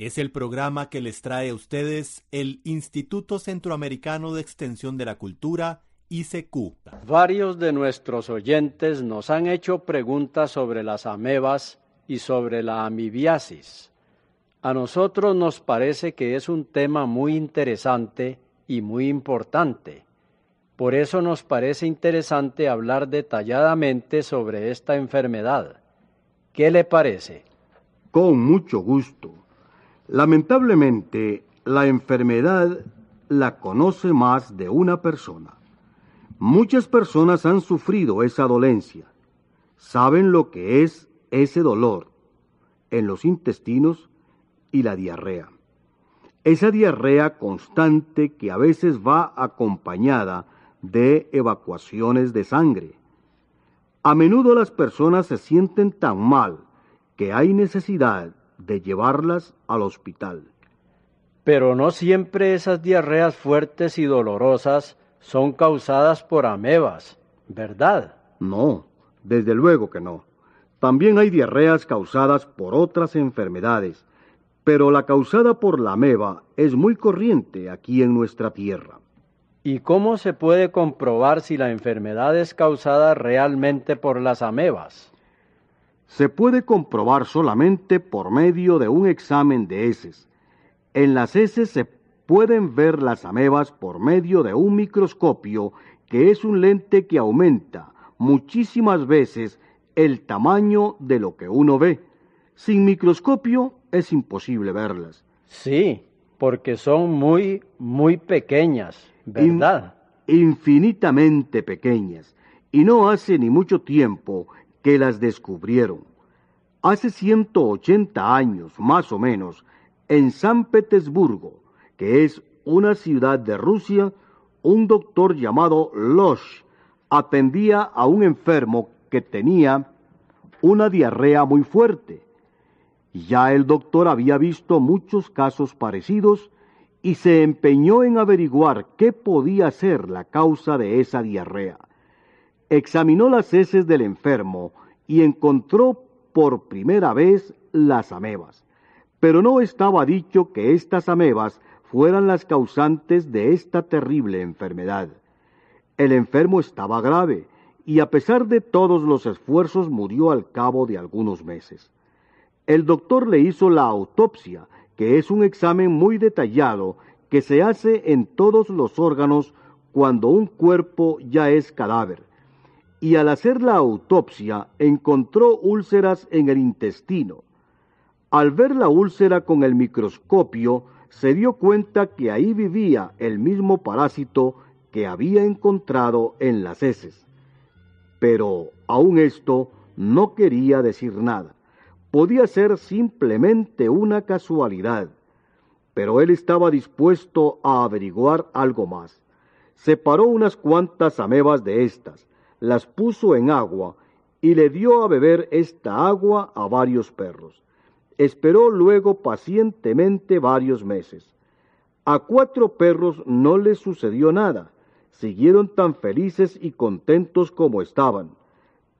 Es el programa que les trae a ustedes el Instituto Centroamericano de Extensión de la Cultura, ICQ. Varios de nuestros oyentes nos han hecho preguntas sobre las amebas y sobre la amibiasis. A nosotros nos parece que es un tema muy interesante y muy importante. Por eso nos parece interesante hablar detalladamente sobre esta enfermedad. ¿Qué le parece? Con mucho gusto. Lamentablemente, la enfermedad la conoce más de una persona. Muchas personas han sufrido esa dolencia. Saben lo que es ese dolor en los intestinos y la diarrea. Esa diarrea constante que a veces va acompañada de evacuaciones de sangre. A menudo las personas se sienten tan mal que hay necesidad de llevarlas al hospital. Pero no siempre esas diarreas fuertes y dolorosas son causadas por amebas, ¿verdad? No, desde luego que no. También hay diarreas causadas por otras enfermedades, pero la causada por la ameba es muy corriente aquí en nuestra tierra. ¿Y cómo se puede comprobar si la enfermedad es causada realmente por las amebas? Se puede comprobar solamente por medio de un examen de heces. En las heces se pueden ver las amebas por medio de un microscopio que es un lente que aumenta muchísimas veces el tamaño de lo que uno ve. Sin microscopio es imposible verlas. Sí, porque son muy, muy pequeñas. ¿verdad? infinitamente pequeñas, y no hace ni mucho tiempo que las descubrieron. Hace 180 años, más o menos, en San Petersburgo, que es una ciudad de Rusia, un doctor llamado Losh atendía a un enfermo que tenía una diarrea muy fuerte. Ya el doctor había visto muchos casos parecidos y se empeñó en averiguar qué podía ser la causa de esa diarrea. Examinó las heces del enfermo y encontró por primera vez las amebas. Pero no estaba dicho que estas amebas fueran las causantes de esta terrible enfermedad. El enfermo estaba grave y a pesar de todos los esfuerzos murió al cabo de algunos meses. El doctor le hizo la autopsia que es un examen muy detallado que se hace en todos los órganos cuando un cuerpo ya es cadáver. Y al hacer la autopsia encontró úlceras en el intestino. Al ver la úlcera con el microscopio, se dio cuenta que ahí vivía el mismo parásito que había encontrado en las heces. Pero aún esto no quería decir nada podía ser simplemente una casualidad, pero él estaba dispuesto a averiguar algo más. Separó unas cuantas amebas de estas, las puso en agua y le dio a beber esta agua a varios perros. Esperó luego pacientemente varios meses. A cuatro perros no les sucedió nada, siguieron tan felices y contentos como estaban,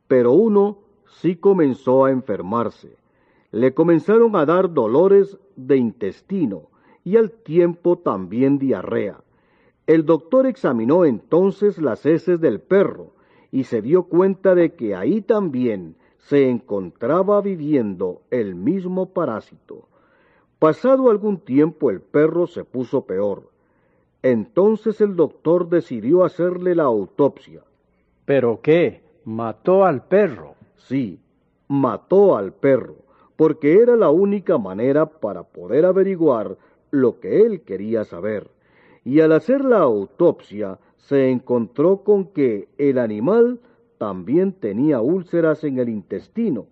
pero uno sí comenzó a enfermarse le comenzaron a dar dolores de intestino y al tiempo también diarrea. El doctor examinó entonces las heces del perro y se dio cuenta de que ahí también se encontraba viviendo el mismo parásito. Pasado algún tiempo el perro se puso peor. Entonces el doctor decidió hacerle la autopsia. ¿Pero qué? ¿Mató al perro? Sí, mató al perro porque era la única manera para poder averiguar lo que él quería saber. Y al hacer la autopsia se encontró con que el animal también tenía úlceras en el intestino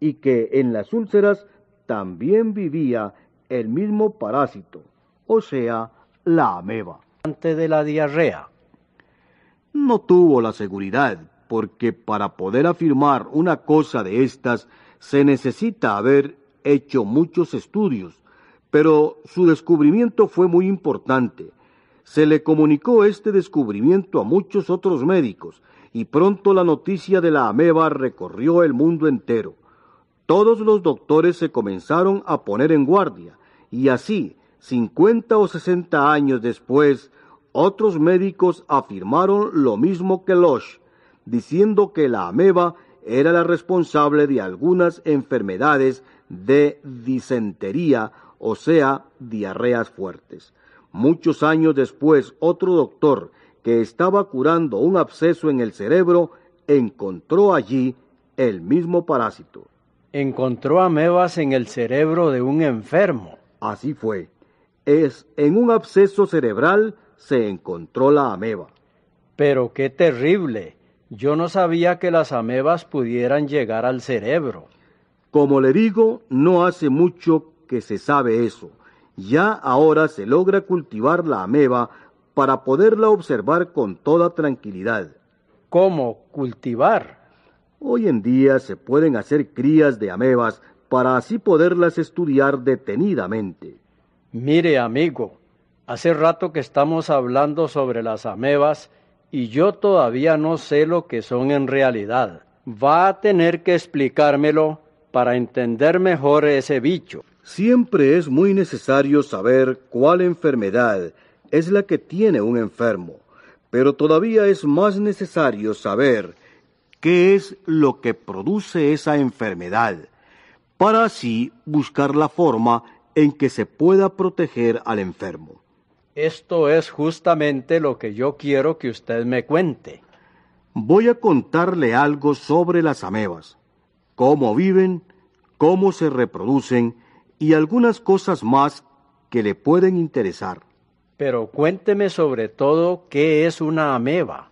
y que en las úlceras también vivía el mismo parásito, o sea, la ameba. Antes de la diarrea. No tuvo la seguridad, porque para poder afirmar una cosa de estas se necesita haber hecho muchos estudios, pero su descubrimiento fue muy importante. Se le comunicó este descubrimiento a muchos otros médicos, y pronto la noticia de la ameba recorrió el mundo entero. Todos los doctores se comenzaron a poner en guardia, y así, cincuenta o sesenta años después, otros médicos afirmaron lo mismo que Losch, diciendo que la ameba era la responsable de algunas enfermedades de disentería, o sea, diarreas fuertes. Muchos años después, otro doctor que estaba curando un absceso en el cerebro encontró allí el mismo parásito. Encontró amebas en el cerebro de un enfermo. Así fue. Es en un absceso cerebral se encontró la ameba. Pero qué terrible. Yo no sabía que las amebas pudieran llegar al cerebro. Como le digo, no hace mucho que se sabe eso. Ya ahora se logra cultivar la ameba para poderla observar con toda tranquilidad. ¿Cómo cultivar? Hoy en día se pueden hacer crías de amebas para así poderlas estudiar detenidamente. Mire, amigo, hace rato que estamos hablando sobre las amebas y yo todavía no sé lo que son en realidad. Va a tener que explicármelo para entender mejor ese bicho. Siempre es muy necesario saber cuál enfermedad es la que tiene un enfermo, pero todavía es más necesario saber qué es lo que produce esa enfermedad, para así buscar la forma en que se pueda proteger al enfermo. Esto es justamente lo que yo quiero que usted me cuente. Voy a contarle algo sobre las amebas, cómo viven, cómo se reproducen y algunas cosas más que le pueden interesar. Pero cuénteme sobre todo qué es una ameba.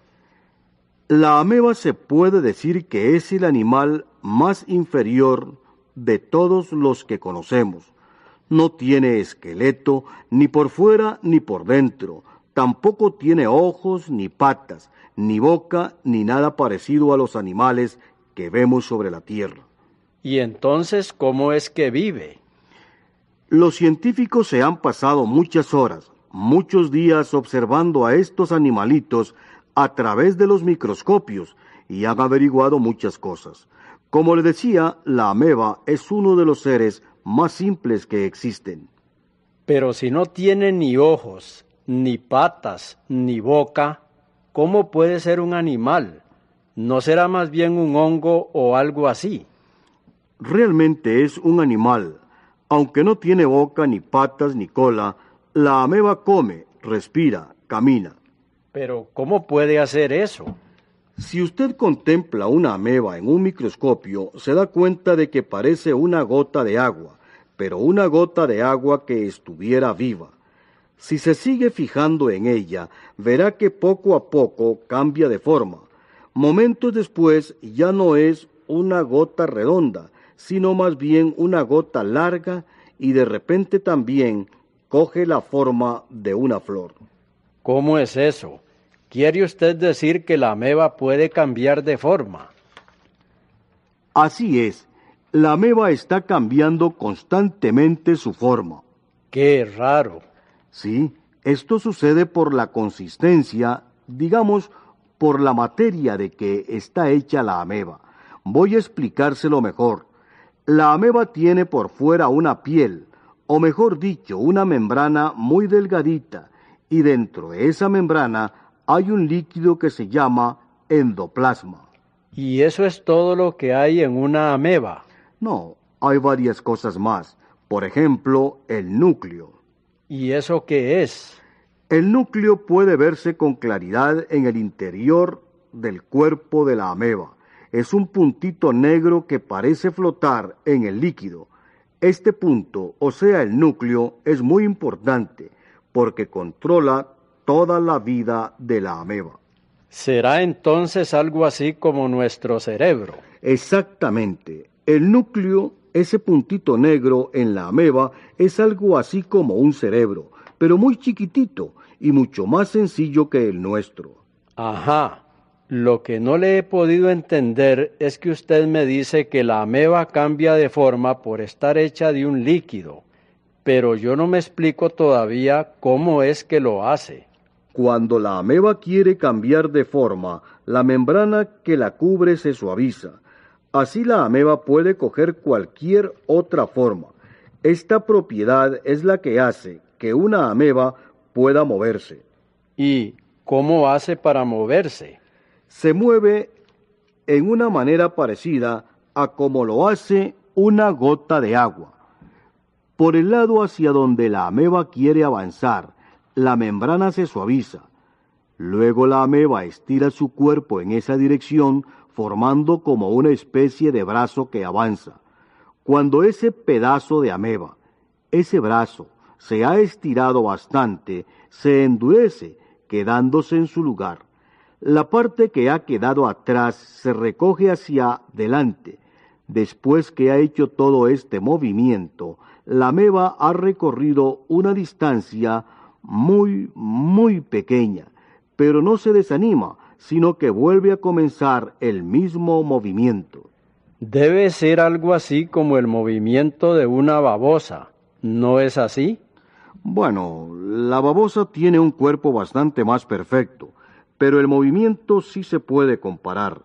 La ameba se puede decir que es el animal más inferior de todos los que conocemos. No tiene esqueleto ni por fuera ni por dentro. Tampoco tiene ojos ni patas, ni boca ni nada parecido a los animales que vemos sobre la tierra. ¿Y entonces cómo es que vive? Los científicos se han pasado muchas horas, muchos días observando a estos animalitos a través de los microscopios y han averiguado muchas cosas. Como le decía, la ameba es uno de los seres más simples que existen. Pero si no tiene ni ojos, ni patas, ni boca, ¿cómo puede ser un animal? ¿No será más bien un hongo o algo así? Realmente es un animal. Aunque no tiene boca, ni patas, ni cola, la ameba come, respira, camina. Pero ¿cómo puede hacer eso? Si usted contempla una ameba en un microscopio, se da cuenta de que parece una gota de agua, pero una gota de agua que estuviera viva. Si se sigue fijando en ella, verá que poco a poco cambia de forma. Momentos después ya no es una gota redonda, sino más bien una gota larga y de repente también coge la forma de una flor. ¿Cómo es eso? ¿Quiere usted decir que la ameba puede cambiar de forma? Así es, la ameba está cambiando constantemente su forma. Qué raro. Sí, esto sucede por la consistencia, digamos, por la materia de que está hecha la ameba. Voy a explicárselo mejor. La ameba tiene por fuera una piel, o mejor dicho, una membrana muy delgadita, y dentro de esa membrana hay un líquido que se llama endoplasma. ¿Y eso es todo lo que hay en una ameba? No, hay varias cosas más. Por ejemplo, el núcleo. ¿Y eso qué es? El núcleo puede verse con claridad en el interior del cuerpo de la ameba. Es un puntito negro que parece flotar en el líquido. Este punto, o sea el núcleo, es muy importante porque controla toda la vida de la ameba. ¿Será entonces algo así como nuestro cerebro? Exactamente. El núcleo, ese puntito negro en la ameba, es algo así como un cerebro, pero muy chiquitito y mucho más sencillo que el nuestro. Ajá. Lo que no le he podido entender es que usted me dice que la ameba cambia de forma por estar hecha de un líquido, pero yo no me explico todavía cómo es que lo hace. Cuando la ameba quiere cambiar de forma, la membrana que la cubre se suaviza. Así la ameba puede coger cualquier otra forma. Esta propiedad es la que hace que una ameba pueda moverse. ¿Y cómo hace para moverse? Se mueve en una manera parecida a como lo hace una gota de agua. Por el lado hacia donde la ameba quiere avanzar, la membrana se suaviza. Luego la ameba estira su cuerpo en esa dirección, formando como una especie de brazo que avanza. Cuando ese pedazo de ameba, ese brazo, se ha estirado bastante, se endurece, quedándose en su lugar. La parte que ha quedado atrás se recoge hacia adelante. Después que ha hecho todo este movimiento, la ameba ha recorrido una distancia muy, muy pequeña, pero no se desanima, sino que vuelve a comenzar el mismo movimiento. Debe ser algo así como el movimiento de una babosa, ¿no es así? Bueno, la babosa tiene un cuerpo bastante más perfecto, pero el movimiento sí se puede comparar.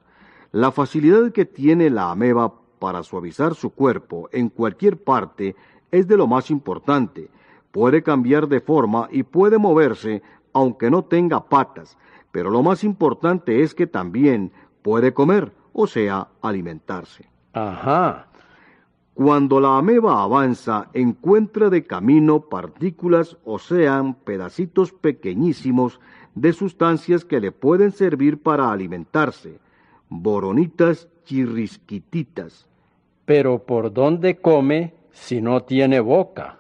La facilidad que tiene la ameba para suavizar su cuerpo en cualquier parte es de lo más importante, puede cambiar de forma y puede moverse aunque no tenga patas, pero lo más importante es que también puede comer, o sea, alimentarse. Ajá. Cuando la ameba avanza, encuentra de camino partículas, o sean, pedacitos pequeñísimos de sustancias que le pueden servir para alimentarse, boronitas chirrisquititas. Pero ¿por dónde come si no tiene boca?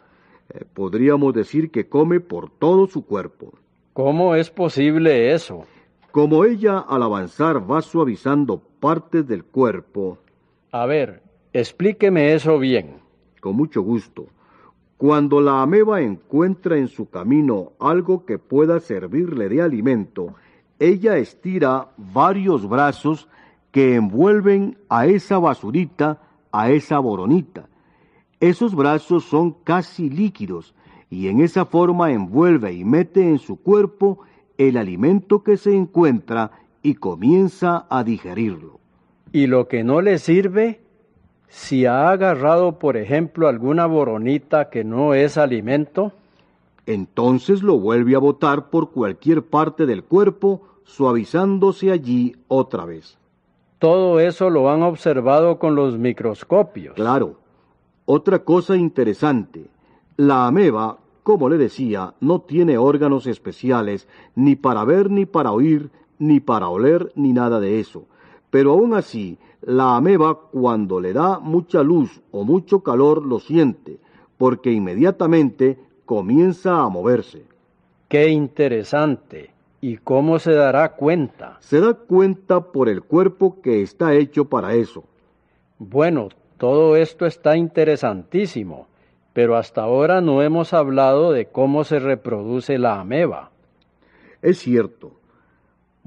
Eh, podríamos decir que come por todo su cuerpo. ¿Cómo es posible eso? Como ella al avanzar va suavizando partes del cuerpo. A ver, explíqueme eso bien. Con mucho gusto. Cuando la ameba encuentra en su camino algo que pueda servirle de alimento, ella estira varios brazos que envuelven a esa basurita, a esa boronita. Esos brazos son casi líquidos y en esa forma envuelve y mete en su cuerpo el alimento que se encuentra y comienza a digerirlo. ¿Y lo que no le sirve? Si ha agarrado, por ejemplo, alguna boronita que no es alimento, entonces lo vuelve a botar por cualquier parte del cuerpo, suavizándose allí otra vez. Todo eso lo han observado con los microscopios. Claro. Otra cosa interesante, la ameba, como le decía, no tiene órganos especiales, ni para ver, ni para oír, ni para oler, ni nada de eso. Pero aún así, la ameba cuando le da mucha luz o mucho calor lo siente, porque inmediatamente comienza a moverse. Qué interesante. ¿Y cómo se dará cuenta? Se da cuenta por el cuerpo que está hecho para eso. Bueno, todo esto está interesantísimo, pero hasta ahora no hemos hablado de cómo se reproduce la ameba. Es cierto.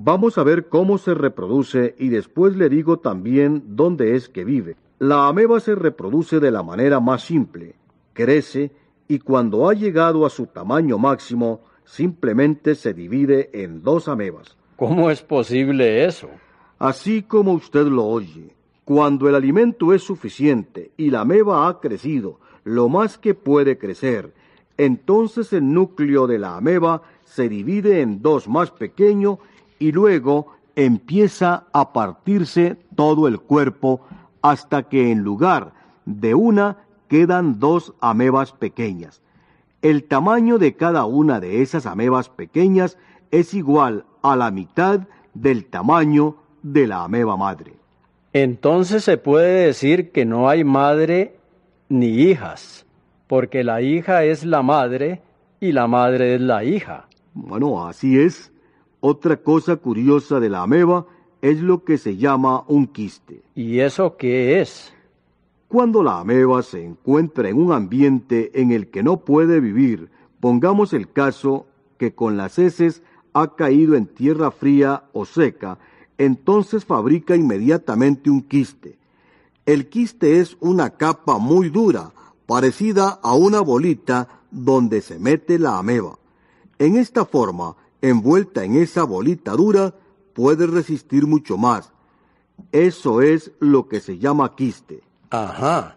Vamos a ver cómo se reproduce y después le digo también dónde es que vive. La ameba se reproduce de la manera más simple. Crece y cuando ha llegado a su tamaño máximo, simplemente se divide en dos amebas. ¿Cómo es posible eso? Así como usted lo oye. Cuando el alimento es suficiente y la ameba ha crecido lo más que puede crecer, entonces el núcleo de la ameba se divide en dos más pequeños y luego empieza a partirse todo el cuerpo hasta que en lugar de una quedan dos amebas pequeñas. El tamaño de cada una de esas amebas pequeñas es igual a la mitad del tamaño de la ameba madre. Entonces se puede decir que no hay madre ni hijas, porque la hija es la madre y la madre es la hija. Bueno, así es. Otra cosa curiosa de la ameba es lo que se llama un quiste. ¿Y eso qué es? Cuando la ameba se encuentra en un ambiente en el que no puede vivir Pongamos el caso que con las heces ha caído en tierra fría o seca, entonces fabrica inmediatamente un quiste. El quiste es una capa muy dura, parecida a una bolita donde se mete la ameba. En esta forma, envuelta en esa bolita dura, puede resistir mucho más. Eso es lo que se llama quiste. Ajá.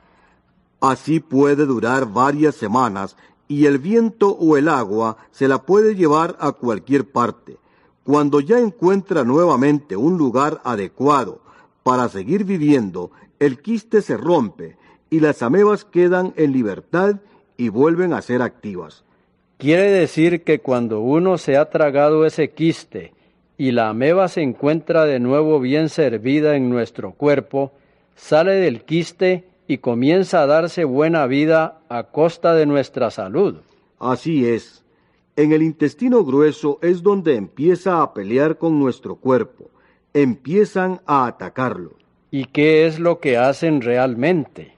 Así puede durar varias semanas y el viento o el agua se la puede llevar a cualquier parte. Cuando ya encuentra nuevamente un lugar adecuado para seguir viviendo, el quiste se rompe y las amebas quedan en libertad y vuelven a ser activas. Quiere decir que cuando uno se ha tragado ese quiste y la ameba se encuentra de nuevo bien servida en nuestro cuerpo, sale del quiste y comienza a darse buena vida a costa de nuestra salud. Así es. En el intestino grueso es donde empieza a pelear con nuestro cuerpo. Empiezan a atacarlo. ¿Y qué es lo que hacen realmente?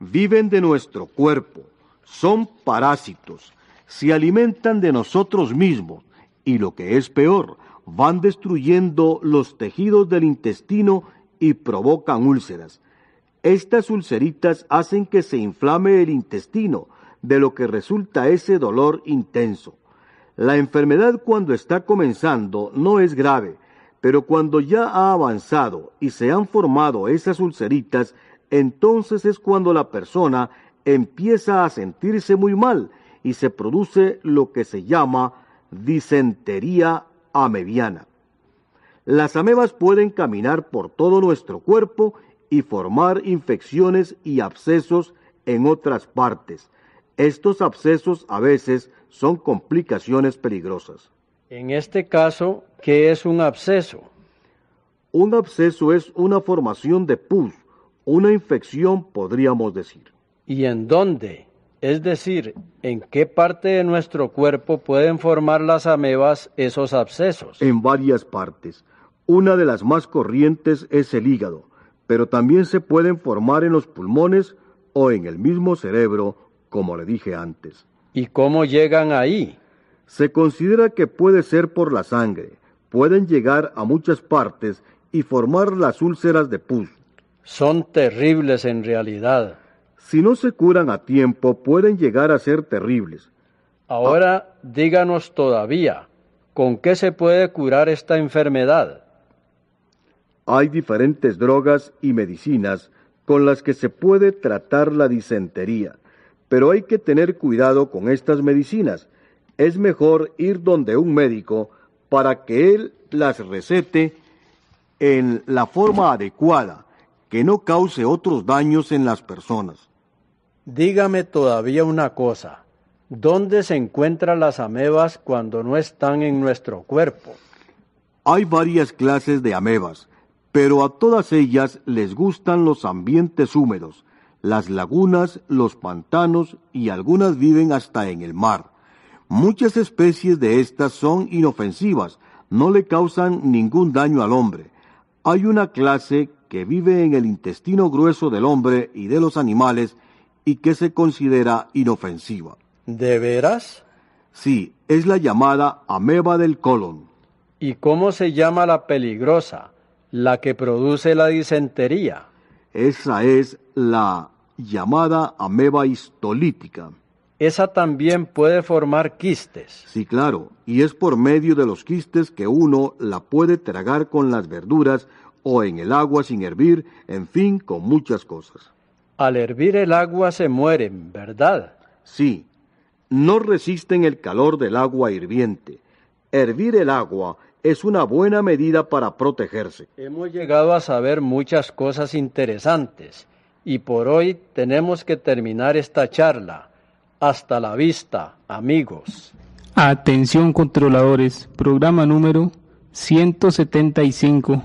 Viven de nuestro cuerpo. Son parásitos. Se alimentan de nosotros mismos. Y lo que es peor, van destruyendo los tejidos del intestino y provocan úlceras. Estas ulceritas hacen que se inflame el intestino, de lo que resulta ese dolor intenso. La enfermedad cuando está comenzando no es grave, pero cuando ya ha avanzado y se han formado esas ulceritas, entonces es cuando la persona empieza a sentirse muy mal y se produce lo que se llama disentería amebiana. Las amebas pueden caminar por todo nuestro cuerpo y formar infecciones y abscesos en otras partes. Estos abscesos a veces son complicaciones peligrosas. En este caso, ¿qué es un absceso? Un absceso es una formación de pus, una infección podríamos decir. ¿Y en dónde? Es decir, ¿en qué parte de nuestro cuerpo pueden formar las amebas esos abscesos? En varias partes. Una de las más corrientes es el hígado pero también se pueden formar en los pulmones o en el mismo cerebro, como le dije antes. ¿Y cómo llegan ahí? Se considera que puede ser por la sangre. Pueden llegar a muchas partes y formar las úlceras de pus. Son terribles en realidad. Si no se curan a tiempo, pueden llegar a ser terribles. Ahora díganos todavía, ¿con qué se puede curar esta enfermedad? hay diferentes drogas y medicinas con las que se puede tratar la disentería, pero hay que tener cuidado con estas medicinas. Es mejor ir donde un médico para que él las recete en la forma adecuada, que no cause otros daños en las personas. Dígame todavía una cosa. ¿Dónde se encuentran las amebas cuando no están en nuestro cuerpo? Hay varias clases de amebas pero a todas ellas les gustan los ambientes húmedos, las lagunas, los pantanos y algunas viven hasta en el mar. Muchas especies de estas son inofensivas, no le causan ningún daño al hombre. Hay una clase que vive en el intestino grueso del hombre y de los animales y que se considera inofensiva. ¿De veras? Sí, es la llamada ameba del colon. ¿Y cómo se llama la peligrosa? la que produce la disentería. Esa es la llamada ameba histolítica. Esa también puede formar quistes. Sí, claro, y es por medio de los quistes que uno la puede tragar con las verduras o en el agua sin hervir, en fin, con muchas cosas. Al hervir el agua se mueren, ¿verdad? Sí, no resisten el calor del agua hirviente. Hervir el agua es una buena medida para protegerse. Hemos llegado a saber muchas cosas interesantes y por hoy tenemos que terminar esta charla. Hasta la vista, amigos. Atención controladores, programa número 175.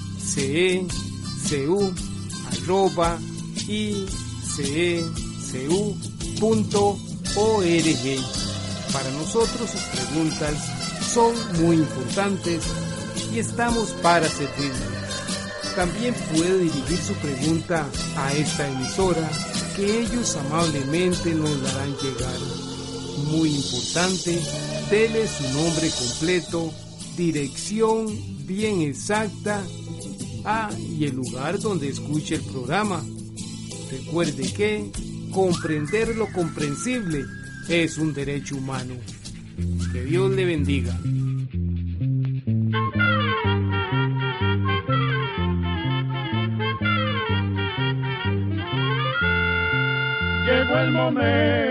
icecu arroba. Para nosotros sus preguntas son muy importantes y estamos para servirle. También puede dirigir su pregunta a esta emisora que ellos amablemente nos la harán llegar. Muy importante, dele su nombre completo, dirección bien exacta ah, y el lugar donde escuche el programa. Recuerde que comprender lo comprensible es un derecho humano. Que Dios le bendiga. Llegó el momento